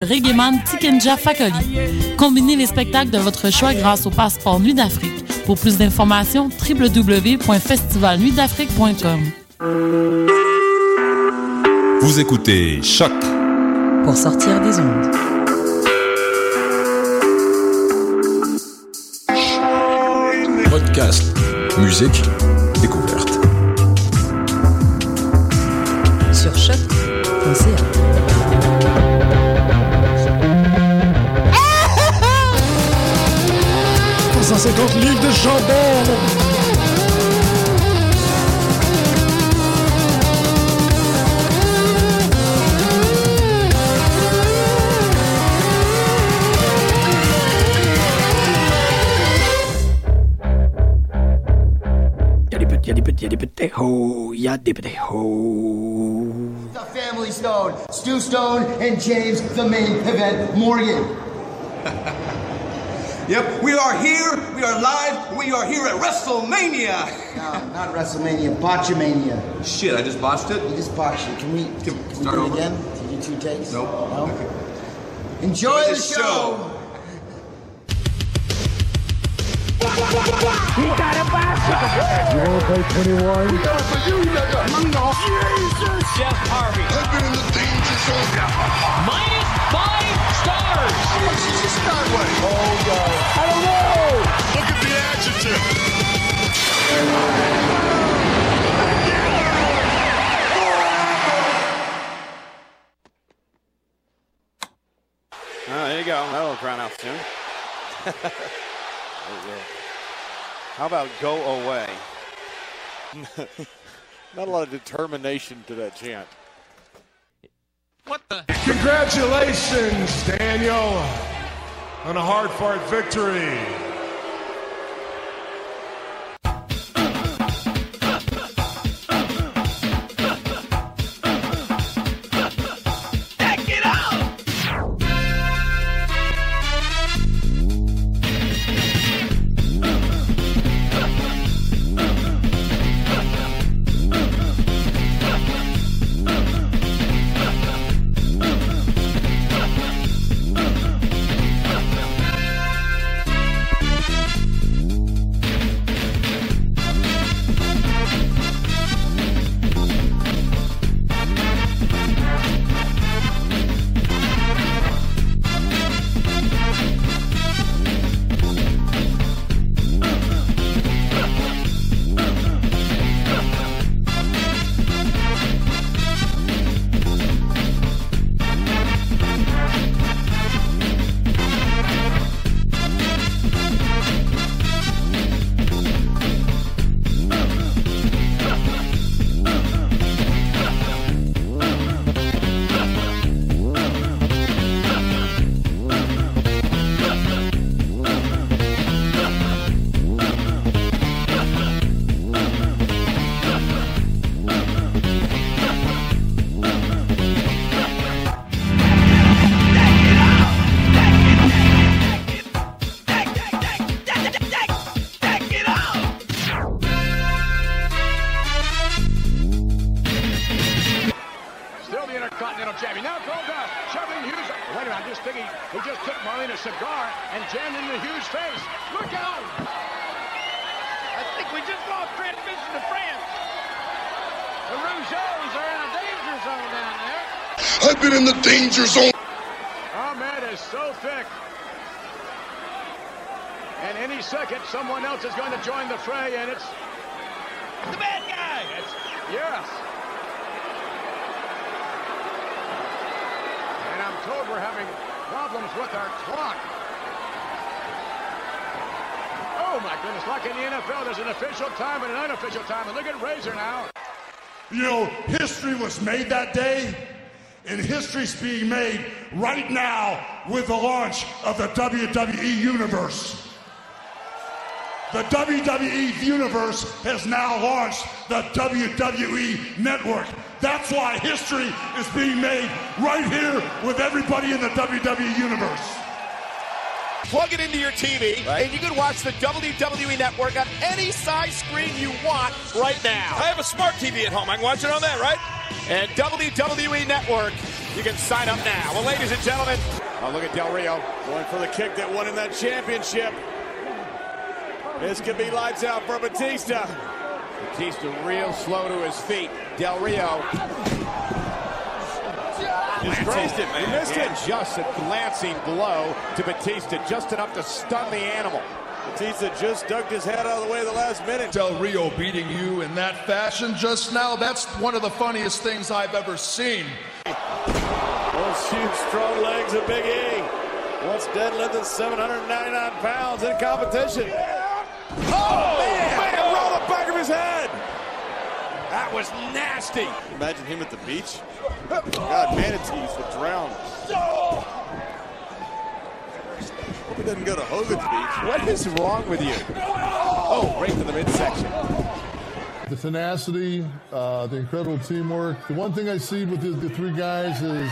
Reggaeman Tikenja Fakoli. Combinez les spectacles de votre choix grâce au passeport Nuit d'Afrique. Pour plus d'informations, www.festivalnuitdafrique.com. Vous écoutez Choc pour sortir des ondes. Podcast, musique, découverte. 150 livres de chandelle Y'a des petits, y'a des petits ho, y'a des petits ho. The Family Stone, Stu Stone and James the main event Morgan. Yep, we are here, we are live, we are here at WrestleMania! No, not WrestleMania, Botchamania. Shit, I just botched it? You just botched it. Can we, can, we we start do it over? again? Can you do two takes? Nope. No? Okay. Enjoy the the show! show. He got a bicycle. You wanna play 21? Jesus! Jeff Harvey. I've been in the danger zone. Minus five stars. This is Skyway. I don't know! Look at the adjective. Oh, there you go. That'll drown out soon. How about go away? Not a lot of determination to that chant. What the? Congratulations, Daniel, on a hard fought victory. Marlene a cigar and jammed it into Hughes' face. Look out! I think we just lost transmission to France. The Rougeaus are in a danger zone down there. I've been in the danger zone. Ahmed is so thick. And any second, someone else is going to join the fray, and it's the bad guy. It's yes. And I'm told we're having problems with our clock. Oh my goodness! Like in the NFL, there's an official time and an unofficial time. And look at Razor now. You know, history was made that day, and history's being made right now with the launch of the WWE Universe. The WWE Universe has now launched the WWE Network. That's why history is being made right here with everybody in the WWE Universe. Plug it into your TV, and you can watch the WWE Network on any size screen you want right now. I have a smart TV at home. I can watch it on that, right? And WWE Network You can sign up now. Well, ladies and gentlemen, oh, look at Del Rio. Going for the kick that won him that championship. This could be lights out for Batista. Batista real slow to his feet. Del Rio. Disgraced it, man. He missed it. Just a glancing blow to Batista, just enough to stun the animal. Batista just ducked his head out of the way the last minute. Del Rio beating you in that fashion just now, that's one of the funniest things I've ever seen. Those huge, strong legs of Big E. Once deadlifted 799 pounds in competition. Oh, oh, man! man roll the back of his head. That was nasty. Imagine him at the beach. God, manatees would drown. Hope he doesn't go to Hogan's Beach. What is wrong with you? Oh, right to the midsection. The tenacity, uh, the incredible teamwork. The one thing I see with the, the three guys is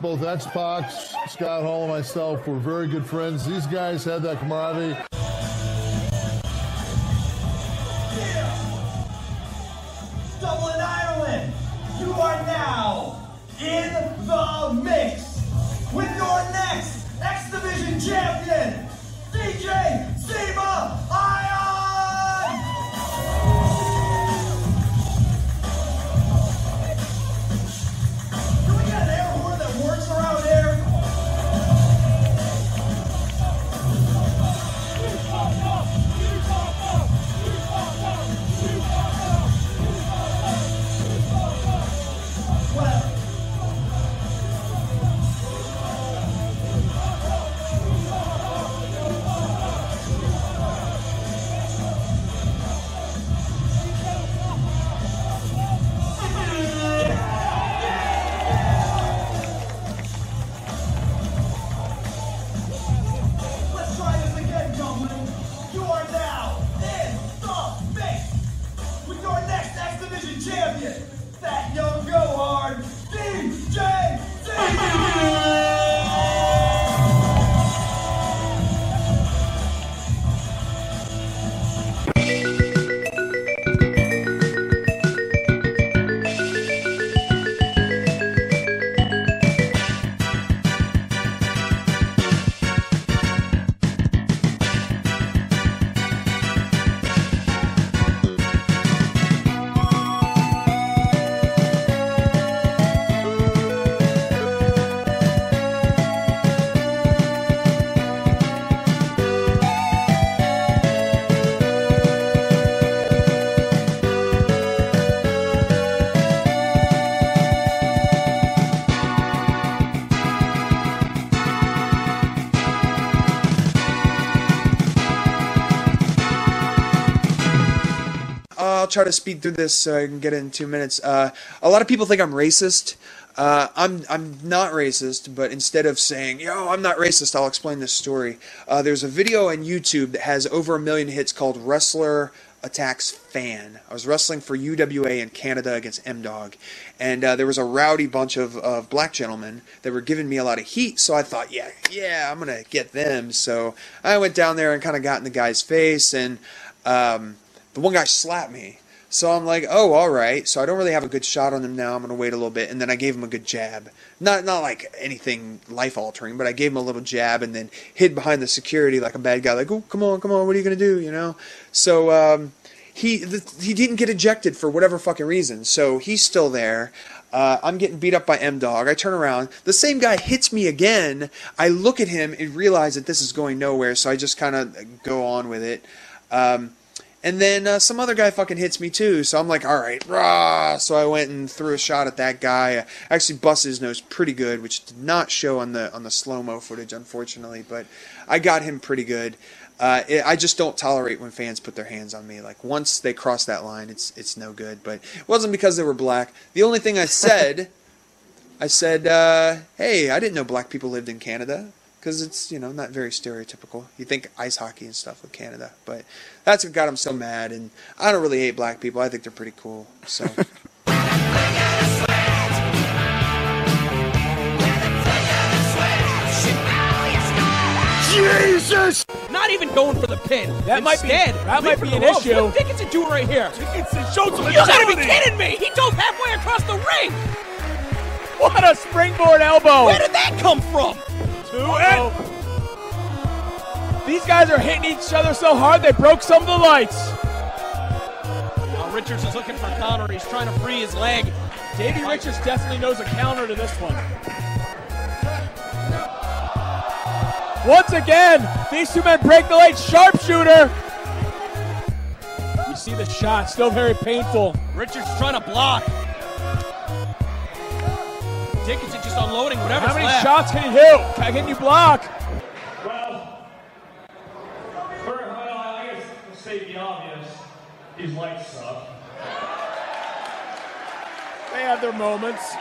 both X-Pac, Scott Hall, and myself were very good friends. These guys had that camaraderie. The mix with your next X Division champion, DJ try to speed through this so I can get it in two minutes. Uh, a lot of people think I'm racist. Uh, I'm I'm not racist, but instead of saying "yo, I'm not racist," I'll explain this story. Uh, there's a video on YouTube that has over a million hits called "Wrestler Attacks Fan." I was wrestling for UWA in Canada against M Dog, and uh, there was a rowdy bunch of, of black gentlemen that were giving me a lot of heat. So I thought, yeah, yeah, I'm gonna get them. So I went down there and kind of got in the guy's face, and um, the one guy slapped me. So I'm like, oh, all right. So I don't really have a good shot on him now. I'm gonna wait a little bit, and then I gave him a good jab. Not not like anything life altering, but I gave him a little jab, and then hid behind the security like a bad guy. Like, oh, come on, come on, what are you gonna do? You know. So um, he the, he didn't get ejected for whatever fucking reason. So he's still there. Uh, I'm getting beat up by M Dog. I turn around. The same guy hits me again. I look at him and realize that this is going nowhere. So I just kind of go on with it. Um, and then uh, some other guy fucking hits me too. So I'm like, all right, rah. So I went and threw a shot at that guy. I actually busted his nose pretty good, which did not show on the on the slow mo footage, unfortunately. But I got him pretty good. Uh, it, I just don't tolerate when fans put their hands on me. Like once they cross that line, it's it's no good. But it wasn't because they were black. The only thing I said, I said, uh, hey, I didn't know black people lived in Canada because it's you know not very stereotypical. You think ice hockey and stuff with Canada, but that's what got him so mad. And I don't really hate black people. I think they're pretty cool. So. Jesus! Not even going for the pin. That might be- Instead, that might went for be the an ropes. issue. What Dickinson do right here? Dickinson showed some You gotta be kidding me! He dove halfway across the ring! What a springboard elbow! Where did that come from? And these guys are hitting each other so hard they broke some of the lights. Now Richards is looking for a counter. He's trying to free his leg. Davey Richards definitely knows a counter to this one. Once again, these two men break the lights. Sharpshooter. You see the shot, still very painful. Richards trying to block. Dickinson just unloading whatever. How many left. shots can he do? Can you block? Well, for, well, I guess to state the obvious, these lights suck. They have their moments.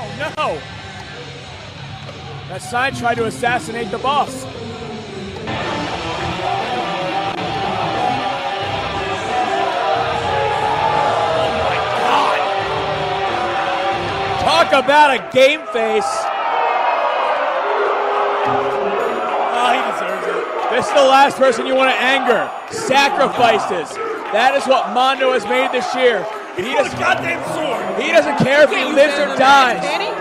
Oh no! That side tried to assassinate the boss. Talk about a game face. Oh, he deserves it. This is the last person you want to anger. Sacrifices. That is what Mondo has made this year. He doesn't, goddamn sword. he doesn't care if he lives or in a match, dies. Danny.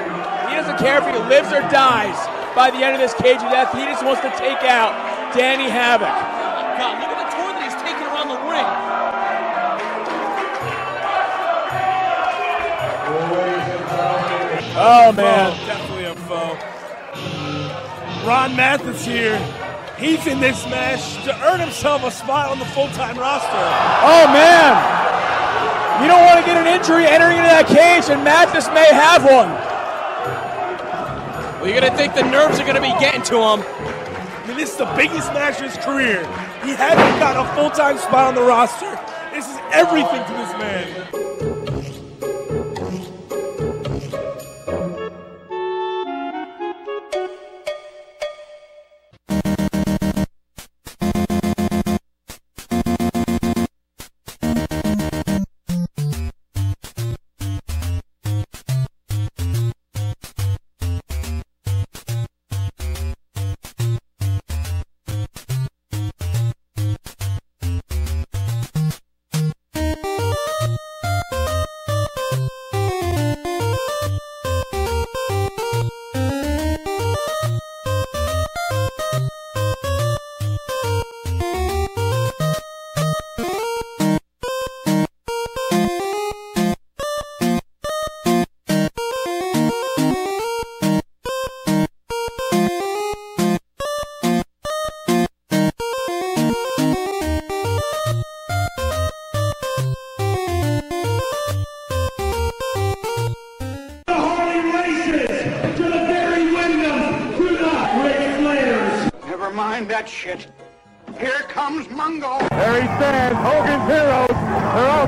He doesn't care if he lives or dies by the end of this cage of death. He just wants to take out Danny Havoc. God, Oh man. Definitely a foe. Ron Mathis here. He's in this match to earn himself a spot on the full-time roster. Oh man. You don't want to get an injury entering into that cage, and Mathis may have one. Well, you're gonna think the nerves are gonna be getting to him. I mean, this is the biggest match of his career. He hasn't got a full-time spot on the roster. This is everything to this man.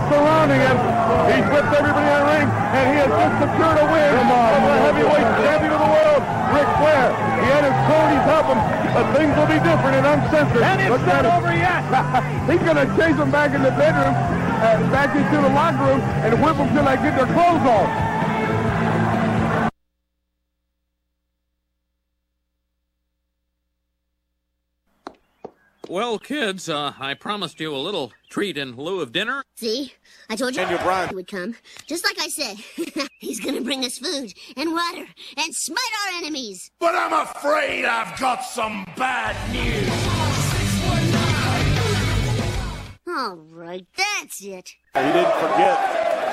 Surrounding him. He's whipped everybody in the ring, and he has just secured a win from the heavyweight champion of the world, Ric Flair. He had his cronies help him, but things will be different and uncensored. And it's Look not over yet. He's going to chase them back in the bedroom, uh, back into the locker room, and whip them till they get their clothes off. Well, kids, uh, I promised you a little treat in lieu of dinner. See? I told you Daniel Bryan. he would come. Just like I said. He's gonna bring us food and water and smite our enemies. But I'm afraid I've got some bad news. All right, that's it. He didn't forget.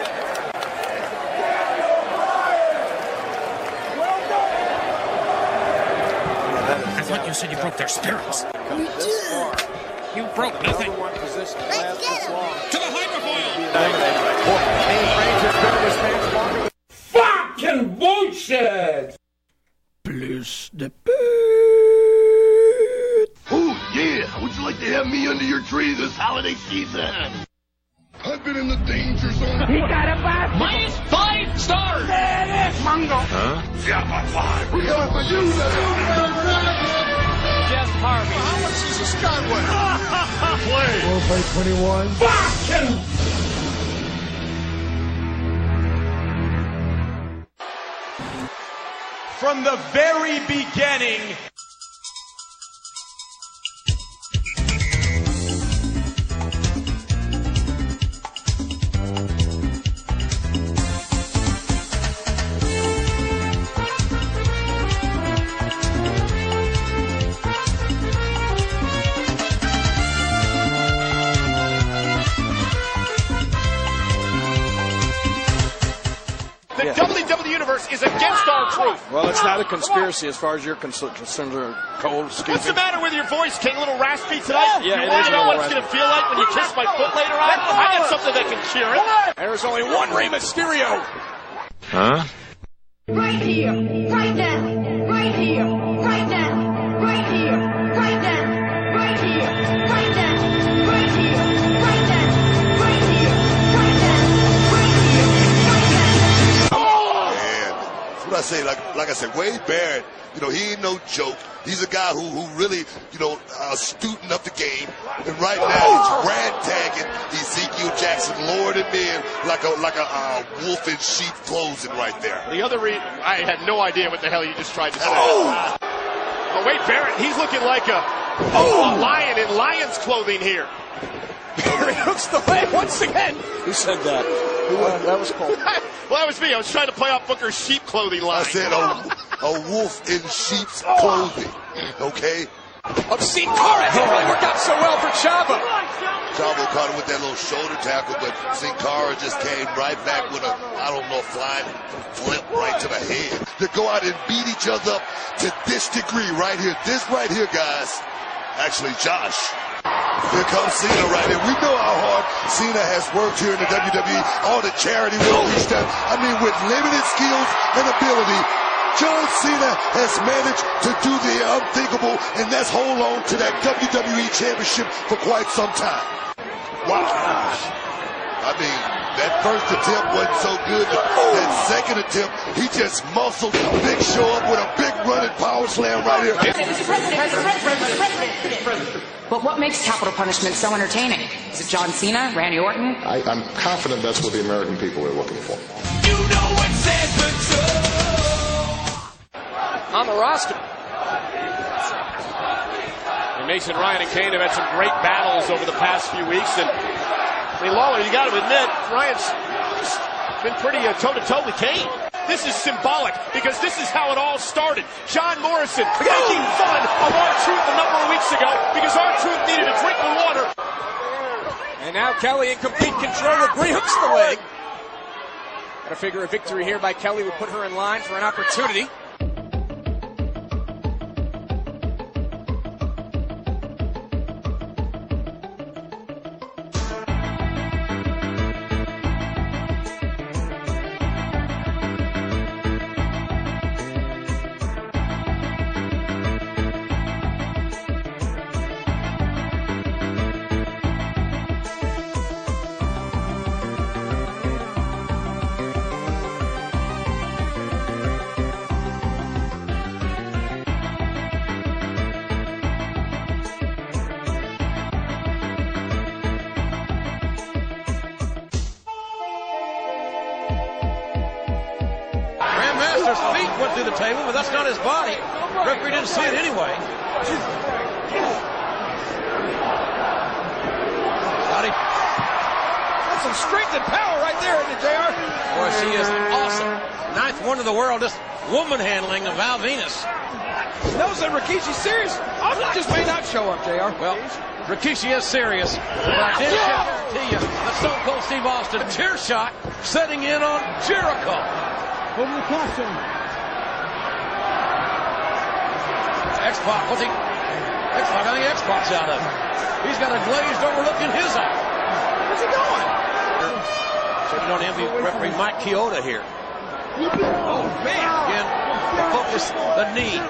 Thought you said you broke their spirits. You broke nothing. Let's get him. To the hydrofoil! Fucking bullshit! Plus the de Oh, yeah. Would you like to have me under your tree this holiday season? I've been in the danger zone. He got a bicycle. Minus five stars! Mungo. Huh? Yeah, but five. We're coming for you, Jeff Harvey. How much is a Skyway? Play. Four by 21. Fucking From the very beginning, WWE is against our truth. Well, it's not a conspiracy as far as you're concerned, Cole. Excuse What's me. the matter with your voice, King? A little raspy tonight? Yeah, you it want is to a know little what it's raspy. going to feel like when you kiss my foot later on? I got something that can cure it. There's only one Rey Mysterio. Huh? Right here, right now, right here, right now, right here, what I say. Like, like I said, Wade Barrett, you know, he ain't no joke. He's a guy who, who really, you know, uh, student of the game. And right now, he's ragtagging Ezekiel Jackson, Lord and men, like a like a uh, wolf in sheep clothing right there. The other re- I had no idea what the hell you just tried to say. Oh! But Wade Barrett, he's looking like a, a lion in lion's clothing here. Barrett hooks the leg once again. Who said that? Who, uh, that was Cole. well, that was me. I was trying to play off Booker's sheep clothing line. I said a, a wolf in sheep's clothing. Okay? Obscene car it really worked out so well for Chavo. Chavo caught him with that little shoulder tackle, but Sin Cara just came right back with a, I don't know, flying flip right to the head. To go out and beat each other up to this degree right here. This right here, guys. Actually, Josh. Here comes Cena right here. We know how hard Cena has worked here in the WWE. All the charity work he's done. I mean, with limited skills and ability, John Cena has managed to do the unthinkable, and that's hold on to that WWE Championship for quite some time. Wow. I mean, that first attempt wasn't so good. but That second attempt, he just muscled a Big Show up with a big running power slam right here. But what makes capital punishment so entertaining? Is it John Cena, Randy Orton? I, I'm confident that's what the American people are looking for. on the roster. And Mason Ryan and Kane have had some great battles over the past few weeks. And I mean, Lawler, you got to admit, Ryan's been pretty uh, toe-to-toe with Kane. This is symbolic because this is how it all started. John Morrison making fun of R-Truth a number of weeks ago because R-Truth needed a drink of water. And now Kelly in complete control. Brie hooks the leg. Got to figure a victory here by Kelly would put her in line for an opportunity. Well, Rikishi is serious. But I did guarantee you that Stone Cold Steve Austin, chair shot, setting in on Jericho. Over the caution. X-Pac, what's he? X-Pac, I think X-Pac's out of it. He's got a glazed over look in his eye. Where's he going? So you don't envy referee Mike Chioda here. Oh, man. Again, the focus, the knee.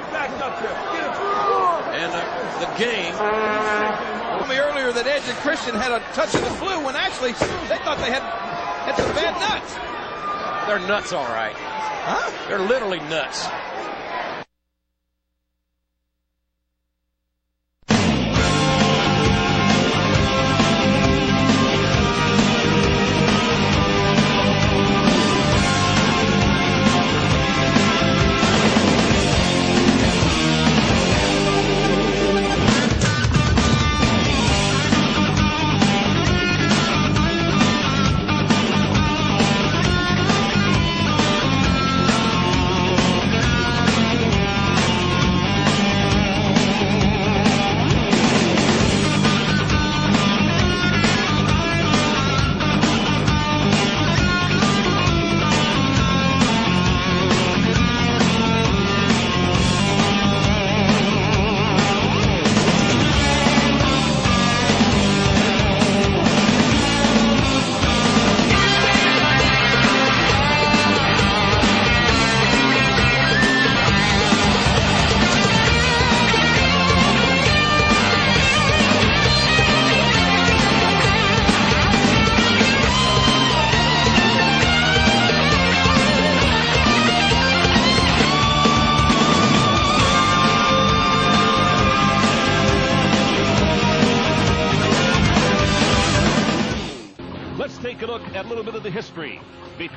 And uh, the game. Told me earlier that Edge and Christian had a touch of the flu when actually they thought they had had some bad nuts. They're nuts, all right. Huh? They're literally nuts.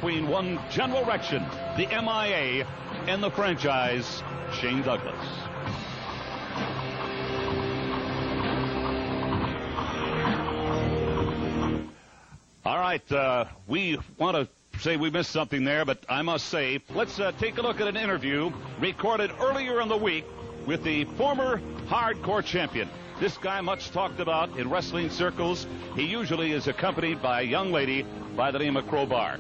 Between one General Rection, the MIA, and the franchise, Shane Douglas. All right, uh, we want to say we missed something there, but I must say, let's uh, take a look at an interview recorded earlier in the week with the former hardcore champion. This guy much talked about in wrestling circles. He usually is accompanied by a young lady by the name of Crowbar.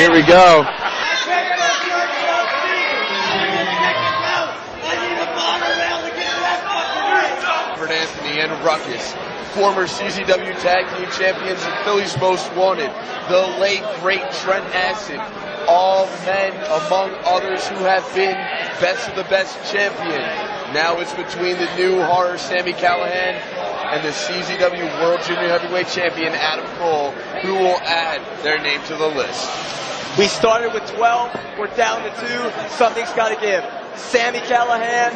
Here we go. Anthony and Ruckus, former CZW Tag Team Champions and Philly's Most Wanted, the late great Trent Acid, all men among others who have been best of the best champion. Now it's between the new horror Sammy Callahan and the CZW World Junior Heavyweight Champion Adam Cole, who will add their name to the list. We started with 12. We're down to two. Something's got to give. Sammy Callahan,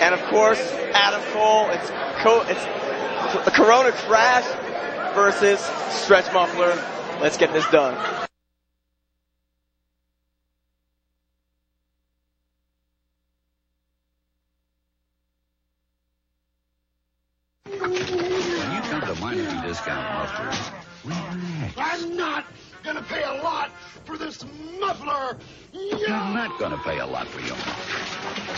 and of course Adam Cole. It's co- it's a Corona Crash versus Stretch Muffler. Let's get this done. When you come to Meineke Discount Muffler, I'm not gonna pay a lot for this muffler. you're not going to pay a lot for your muffler.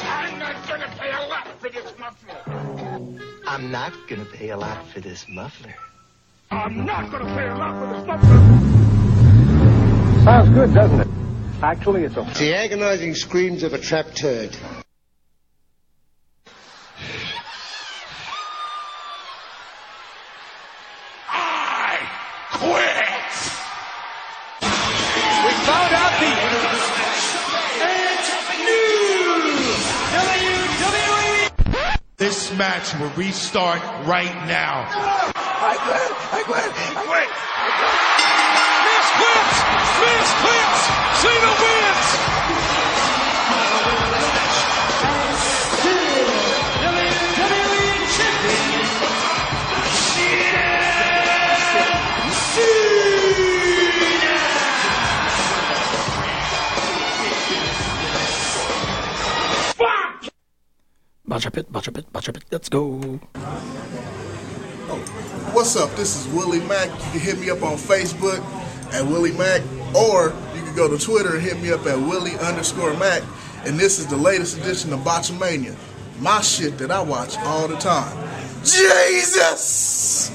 I'm not gonna pay a lot for this muffler. I'm not gonna pay a lot for this muffler. I'm not gonna pay a lot for this muffler. Sounds good, doesn't it? Actually, it's a... It's the agonizing screams of a trapped turd. found out the This match will restart right now. I quit! I quit! I quit! Miss wins! Miss wins! Cena wins! Let's go. What's up? This is Willie Mack. You can hit me up on Facebook at Willie Mack, or you can go to Twitter and hit me up at Willie underscore Mack. And this is the latest edition of Botchamania. My shit that I watch all the time. Jesus!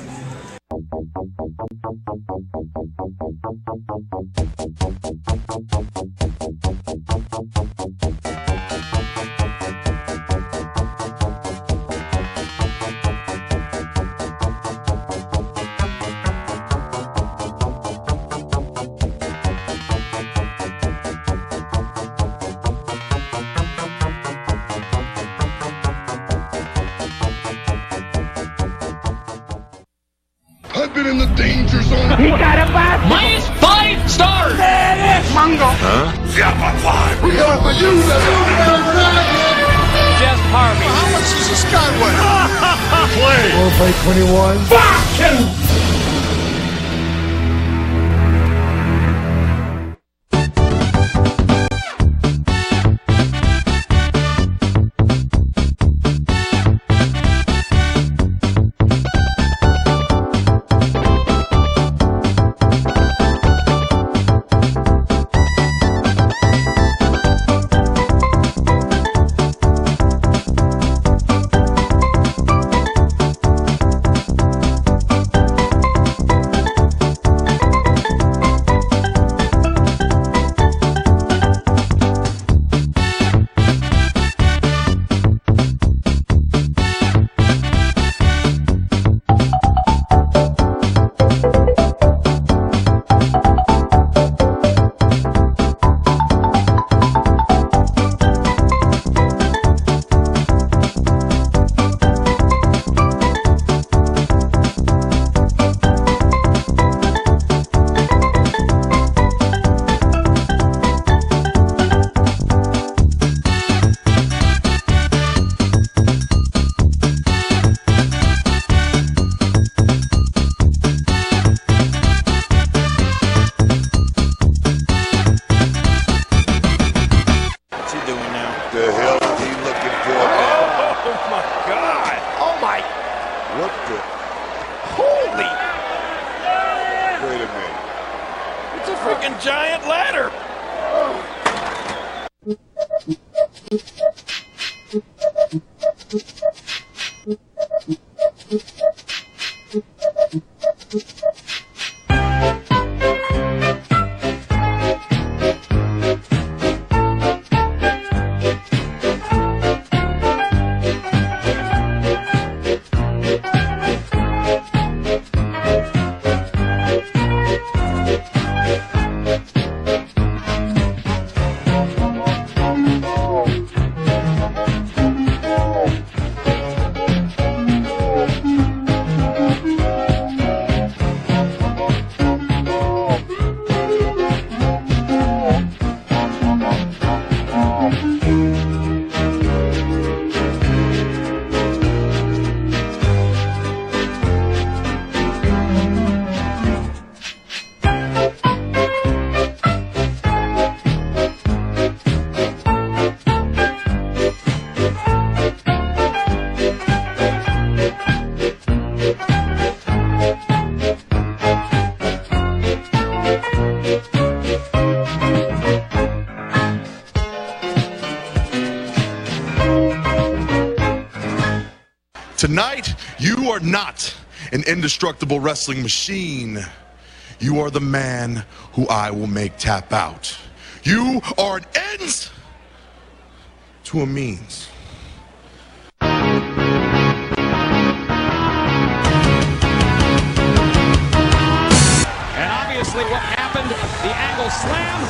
Play. Roleplay 21. Fuck! Tonight, you are not an indestructible wrestling machine. You are the man who I will make tap out. You are an ends to a means. And obviously what happened, the angle slam.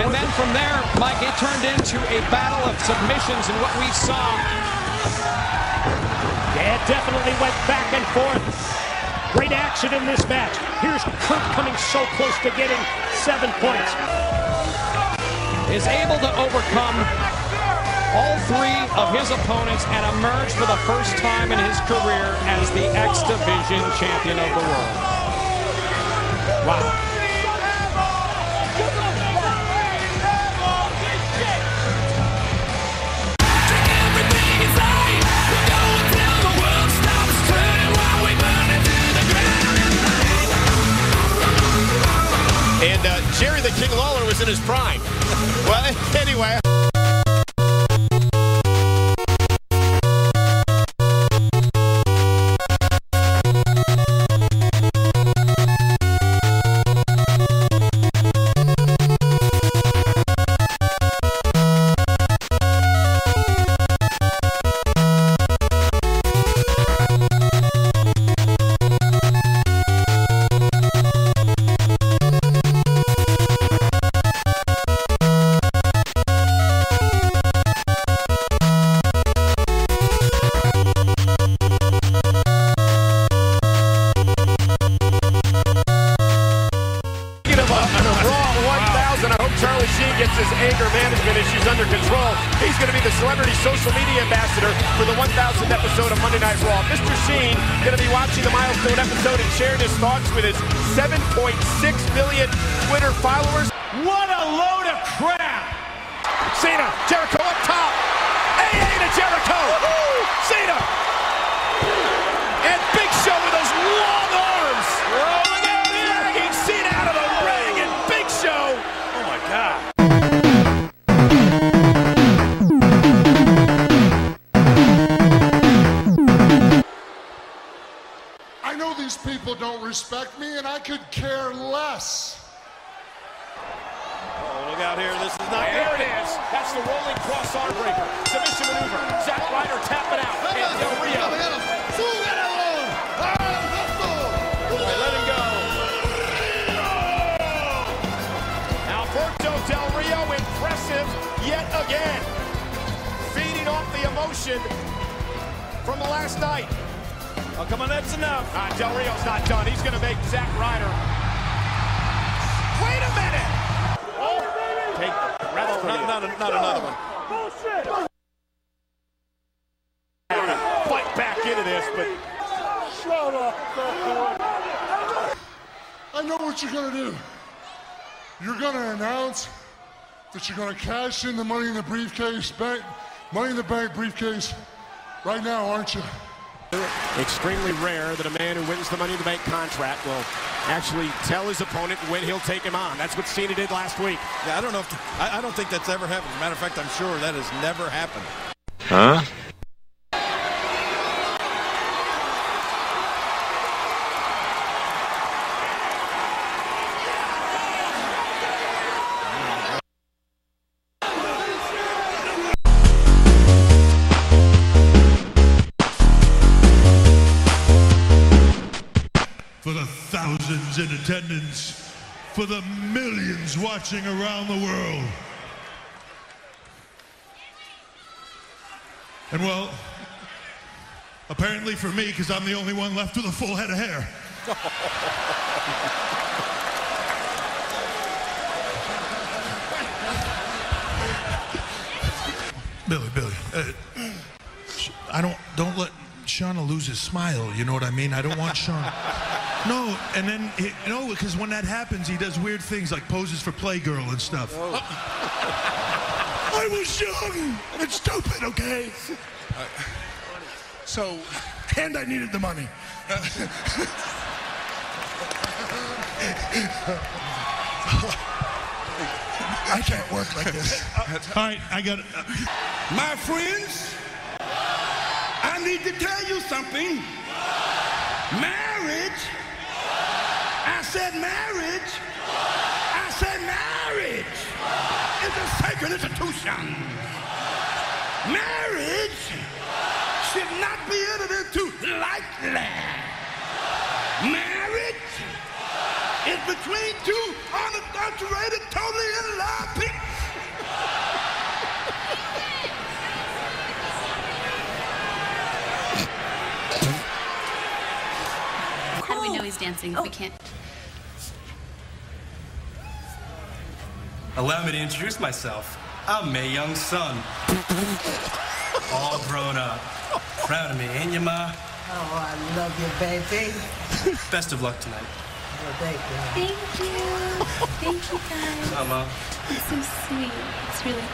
And then from there, Mike, it turned into a battle of submissions. And what we saw Yeah, it definitely went back and forth. Great action in this match. Here's Kurt coming so close to getting seven points. Is able to overcome all three of his opponents and emerge for the first time in his career as the X Division champion of the world. Wow. And uh, Jerry the King Lawler was in his prime. well, anyway. Know what you're gonna do. You're gonna announce that you're gonna cash in the money in the briefcase, bank, money in the bank briefcase right now, aren't you? Extremely rare that a man who wins the Money in the Bank contract will actually tell his opponent when he'll take him on. That's what Cena did last week. Yeah, I don't know if I, I don't think that's ever happened. As a matter of fact, I'm sure that has never happened. Huh? For the millions watching around the world. And well, apparently for me, because I'm the only one left with a full head of hair. Billy, Billy, uh, I don't don't let Shauna lose his smile. You know what I mean? I don't want Sean. No, and then he, no, because when that happens, he does weird things like poses for Playgirl and stuff. Oh. I was young and stupid, okay? Uh, so, and I needed the money. I can't work like this. All right, I got it. My friends, I need to tell you something. Marriage, said marriage. I said marriage is a sacred institution. Marriage should not be entered into lightly. Marriage is between two unadulterated, totally in love people. How do we know oh. he's dancing if oh. we can't? Allow me to introduce myself. I'm Mae Young's son. All grown up. Proud of me, ain't you, Ma? Oh, I love you, baby. Best of luck tonight. Thank you. Thank you. Thank you, guys. Hi, Ma. It's so sweet. It's really...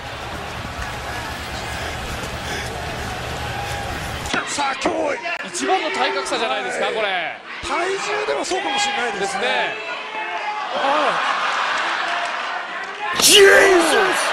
Sakoi! 一番の体格差じゃないですか、これ。体重ではそうかもしれないですね。ですね。はい。Jesus!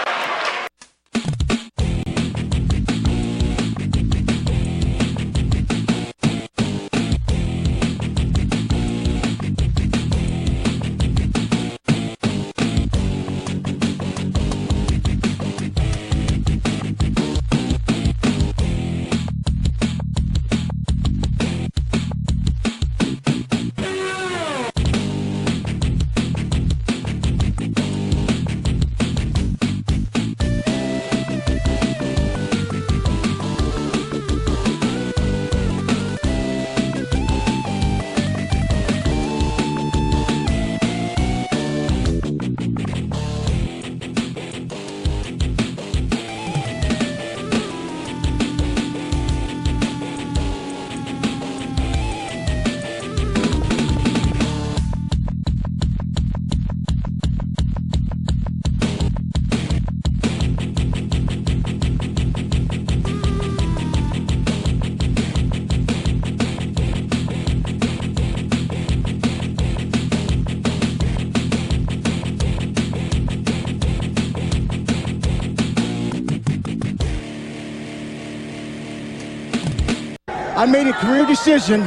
I made a career decision,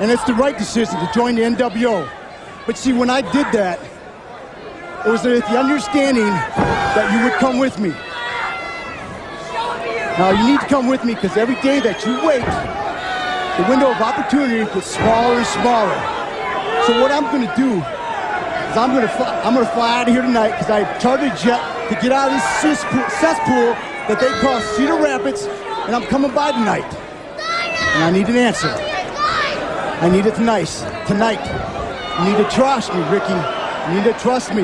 and it's the right decision to join the NWO. But see, when I did that, it was with the understanding that you would come with me. Now, you need to come with me because every day that you wait, the window of opportunity gets smaller and smaller. So what I'm going to do is I'm going to fly, I'm going to fly out of here tonight because I chartered a jet to get out of this cesspool, cesspool that they call Cedar Rapids, and I'm coming by tonight. And I need an answer. I need it tonight. Tonight. You need to trust me, Ricky. You need to trust me.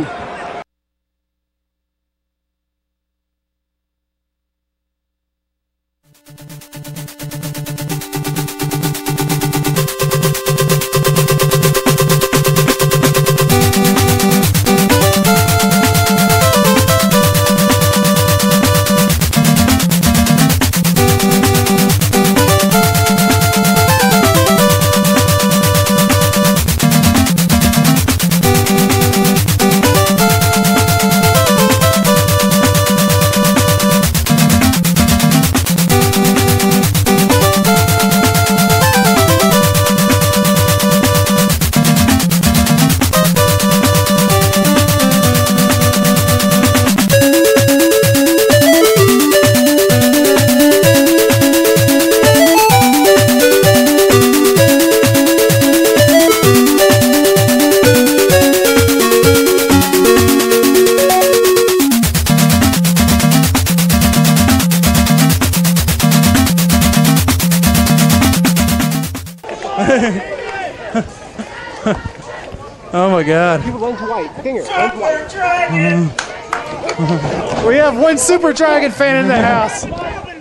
God. Keep it white. Finger, lens white. Mm. we have one Super Dragon fan in the house.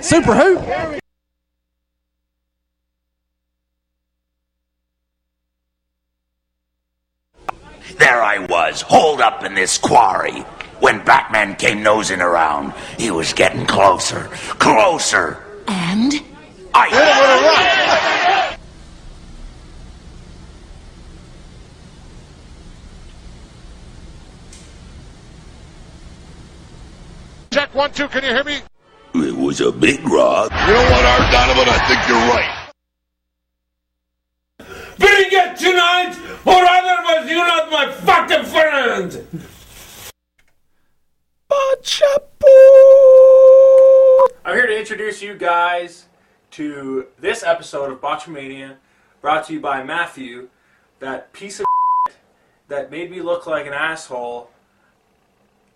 Super who? There I was, holed up in this quarry. When Batman came nosing around, he was getting closer, closer. And? I. one, two. Can you hear me? It was a big rock. You know what, Art Donovan? I think you're right. Bring it tonight, or otherwise you're not my fucking friend! I'm here to introduce you guys to this episode of Botchamania, brought to you by Matthew, that piece of that made me look like an asshole,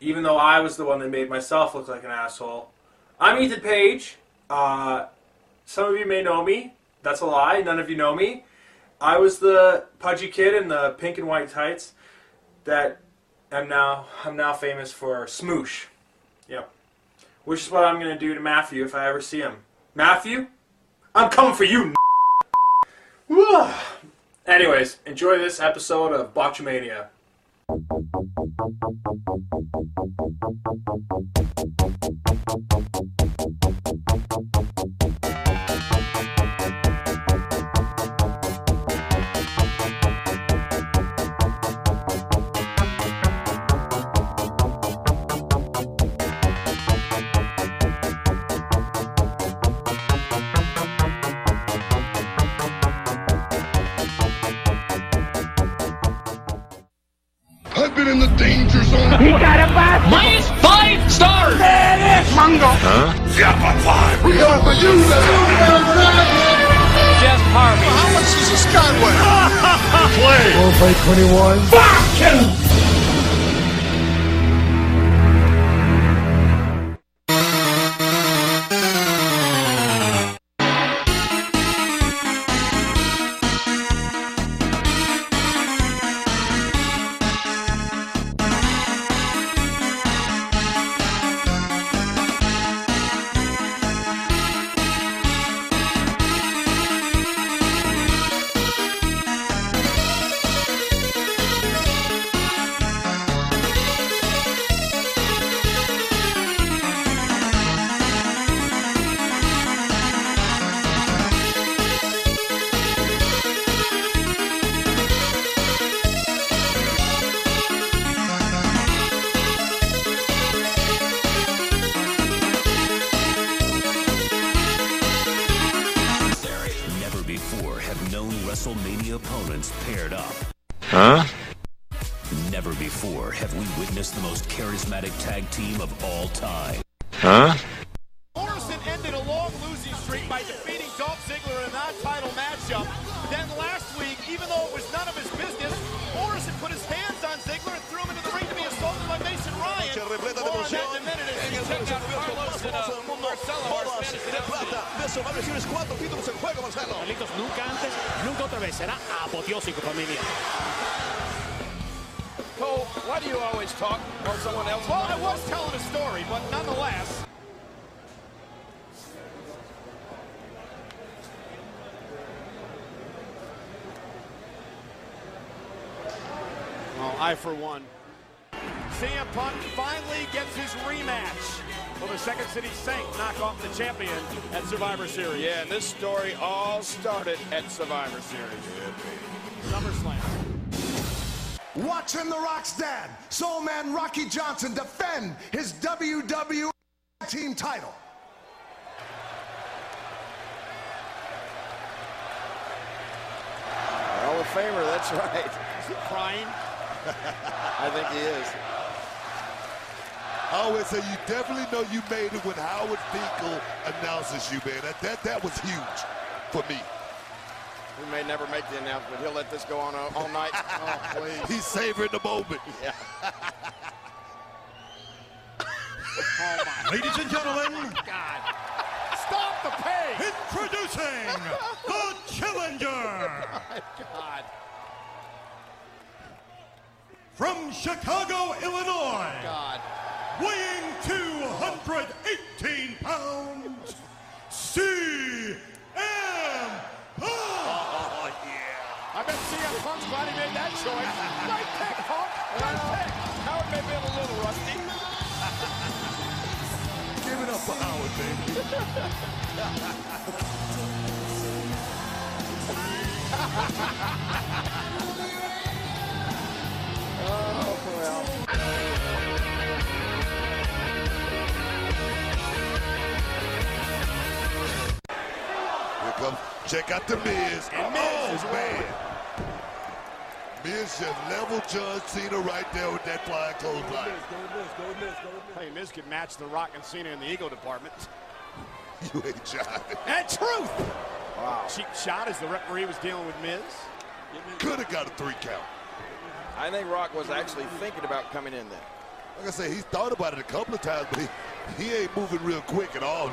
even though I was the one that made myself look like an asshole. I'm Ethan Page. Uh, some of you may know me. That's a lie. None of you know me. I was the pudgy kid in the pink and white tights that am now I'm now famous for smoosh. Yep. Which is what I'm gonna do to Matthew if I ever see him. Matthew, I'm coming for you. Anyways, enjoy this episode of Botchamania. Thank you. Play. 21. Fuck even though it was none of his business, Morrison put his hands on Ziggler and threw him into the ring to be assaulted by Mason Ryan. More on that in a minute as we check out Carlos and uh, Marcelo, our Spanish Carlitos, nunca antes, nunca otra vez. Será apoteósico, familia. Cole, why do you always talk while someone else? Well, I was telling a story, but nonetheless. Well, for one. CM Punk finally gets his rematch. Will the Second City Saint knock off the champion at Survivor Series? Yeah, and this story all started at Survivor Series. SummerSlam. Watching The Rock's dad, Soul Man Rocky Johnson, defend his WWE team title. Hall of Famer, that's right. Is he crying? I think he is. I always say you definitely know you made it when Howard Finkel announces you, man. That that, that was huge for me. We may never make the announcement. He'll let this go on all all night. Oh, please. He's savoring the moment. Yeah. Ladies and gentlemen, oh, God. Stop the pace. introducing the challenger God. From Chicago, Illinois, God. weighing 218 pounds, CM Punk. Oh yeah. I bet CM Punk's glad he made that choice. Right pick, Punk. Right pick. Howard may be a little rusty. Give it up for Howard, baby. Here comes. Check out the Miz. And Miz oh, is man. Miz just level John Cena right there with that flying clothesline. Hey, Miz could match The Rock and Cena in the ego department. You ain't jiving. And truth. Wow. Cheap shot as the referee was dealing with Miz. Could have got a three count. I think Rock was actually thinking about coming in there. Like I say, he's thought about it a couple of times, but he, he ain't moving real quick at all.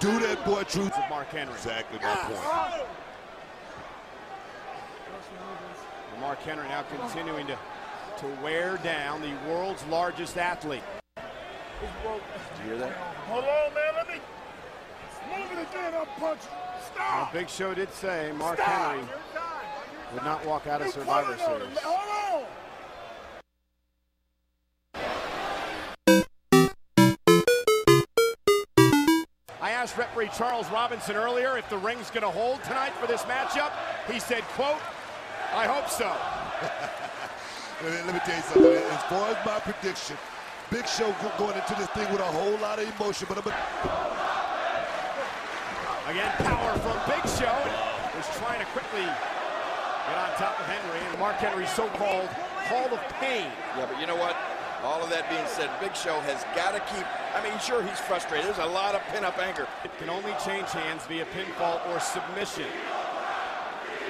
Do that boy truth. Mark Henry. Exactly my point. Mark Henry now continuing to, to wear down the world's largest athlete. Did you hear that? Hold on, man. Let me move it again. I'll punch. Now, Stop. Big Show did say Mark Stop. Henry would not walk out of Survivor quiet on him. Series. Hold on. I asked referee Charles Robinson earlier if the ring's going to hold tonight for this matchup. He said, quote, I hope so. Let me- let me tell you something. As far as my prediction, Big Show going into this thing with a whole lot of emotion, but I'm a, Again, power from Big Show. Was trying to quickly get on top of Henry. And Mark Henry's so-called Hall of Pain. Yeah, but you know what? All of that being said, Big Show has got to keep. I mean, sure, he's frustrated. There's a lot of pin-up anger. It can only change hands via pinfall or submission.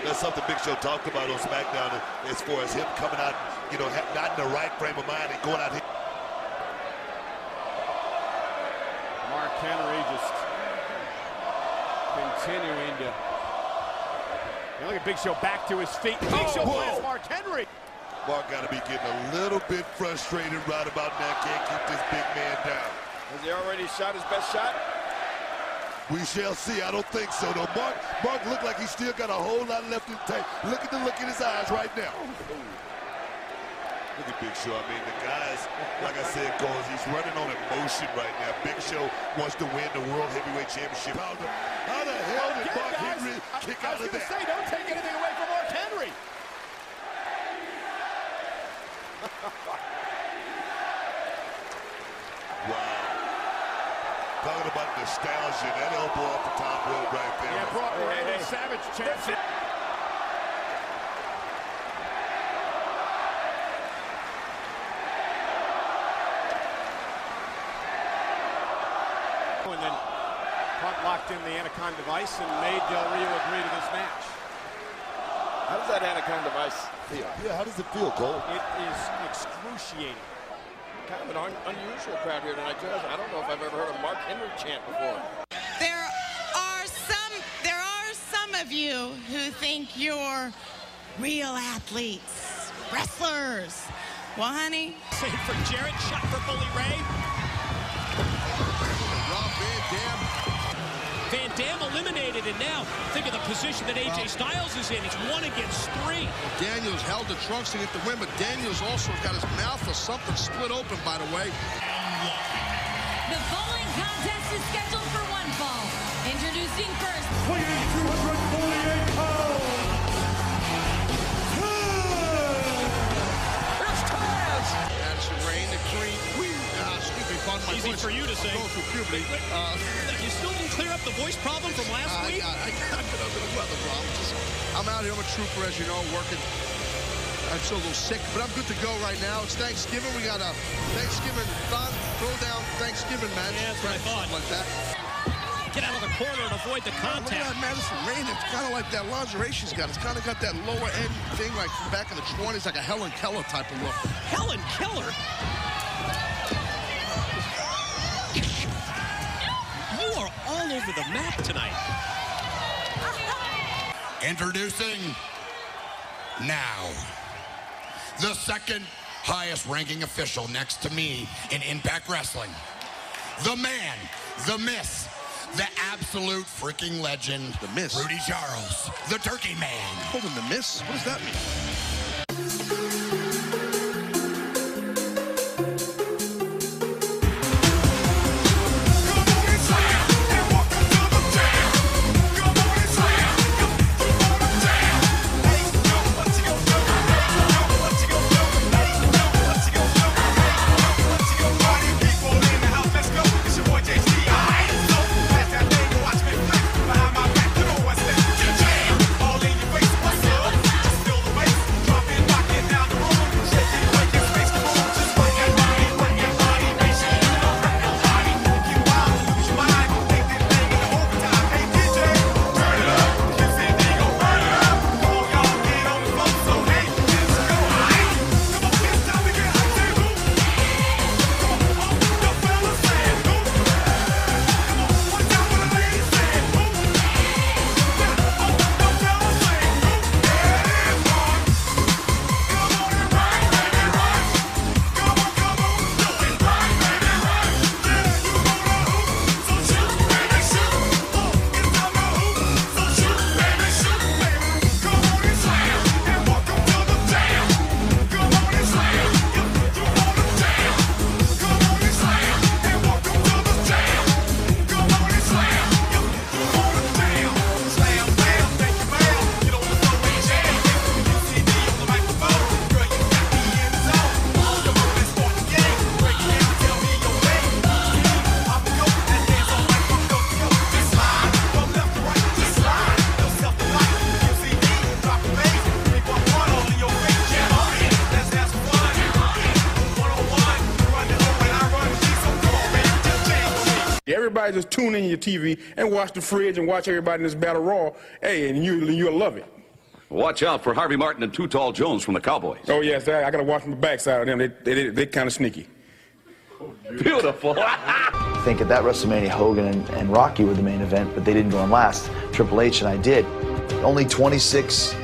That's something Big Show talked about on SmackDown as far as him coming out, you know, not in the right frame of mind and going out here. Mark Henry just continuing to. You look at Big Show back to his feet. Big oh, Show whoa. plants Mark Henry. Mark got to be getting a little bit frustrated right about now. Can't keep this big man down. Has he already shot his best shot? We shall see. I don't think so, though. Mark, Mark looked like he still got a whole lot left in the tank. Look at the look in his eyes right now. Look at Big Show. I mean, the guys, like I said, goes, he's running on emotion right now. Big Show wants to win the World Heavyweight Championship. How the, how the hell did Yeah, Mark guys, Henry I- kick I out was of gonna that? say, don't take anything away from Mark Henry. Wow. Talking about nostalgia. That elbow off the top rope right there. Yeah, Brock Hey, hey, Randy hey. Savage chance. And then Punk locked in the Anaconda Vice and made Del Rio agree to this match. How does that anaconda vice feel? Yeah, how does it feel, Cole? It is excruciating. Kind of an un- unusual crowd here tonight, too. I don't know if I've ever heard a Mark Henry chant before. There are some there are some of you who think you're real athletes, wrestlers. Well, honey, Save for Jarrett, shot for Bully Ray. Dam eliminated, and now think of the position that AJ Styles is in. It's one against three. Daniels held the trunks to get the win, but Daniels also got his mouth or something split open, by the way. The following contest is scheduled for one fall. Introducing first. Weighing 248 Easy voice. for you to I'm say. puberty. Uh, You still didn't clear up the voice problem from last I, week? I, I got a bit of weather problems. I'm out here. I'm a trooper, as you know, working. I'm still a little sick, but I'm good to go right now. It's Thanksgiving. We got a Thanksgiving thon, throw down Thanksgiving match. Yeah, that's what I thought. Like that. Get out of the corner and avoid the contact. Look at that Madison Rayne. It's kind of like that lingerie she's got. It's kind of got that lower end thing, like back in the 20s, like a Helen Keller type of look. Helen Keller? Over the map tonight. Introducing now the second highest ranking official next to me in Impact Wrestling. The man, the miss, the absolute freaking legend. The miss? Rudy Charles, the turkey man. Hold on, the miss? What does that mean? TV and watch the fridge and watch everybody in this battle raw. Hey, and you you'll love it. Watch out for Harvey Martin and Too Tall Jones from the Cowboys. Oh yes, I, I gotta watch from the backside of them. They they, they, they kind of sneaky. Beautiful. I think at that WrestleMania, Hogan and, and Rocky were the main event, but they didn't go on last. Triple H and I did. Only 26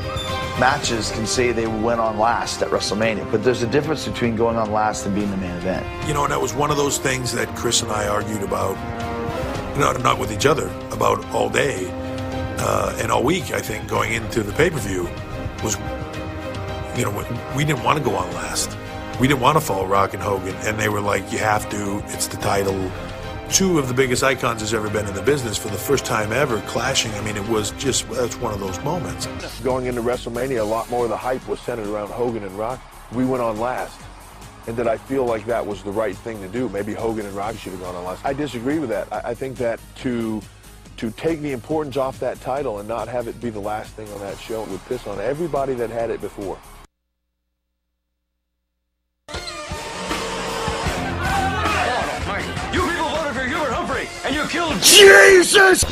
matches can say they went on last at WrestleMania, but there's a difference between going on last and being the main event. You know, and that was one of those things that Chris and I argued about, not, not with each other, about all day uh, and all week, I think, going into the pay per view was, you know, we didn't want to go on last. We didn't want to follow Rock and Hogan, and they were like, you have to, it's the title. Two of the biggest icons has ever been in the business for the first time ever clashing. I mean, it was just, that's one of those moments. Going into WrestleMania, a lot more of the hype was centered around Hogan and Rock. We went on last. And that I feel like that was the right thing to do? Maybe Hogan and Rock should have gone on last. I disagree with that. I, I think that to to take the importance off that title and not have it be the last thing on that show would piss on everybody that had it before. You people voted for Hubert Humphrey, and you killed Jesus!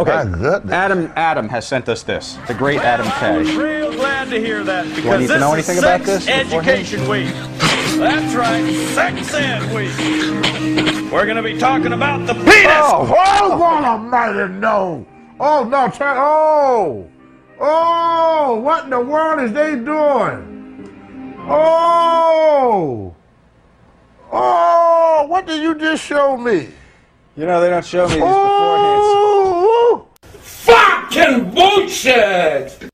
Okay. Adam Adam has sent us this. The great Adam I'm real glad to hear that Do I because need to know is anything about Sex this beforehand? Education Week. That's right, Sex Ed Week. We're going to be talking about the penis. Oh, oh hold on a minute, no. Oh, no, turn, oh. Oh, what in the world is they doing? Oh. Oh, what did you just show me? You know, they don't show me this Oh. Fucking bullshit!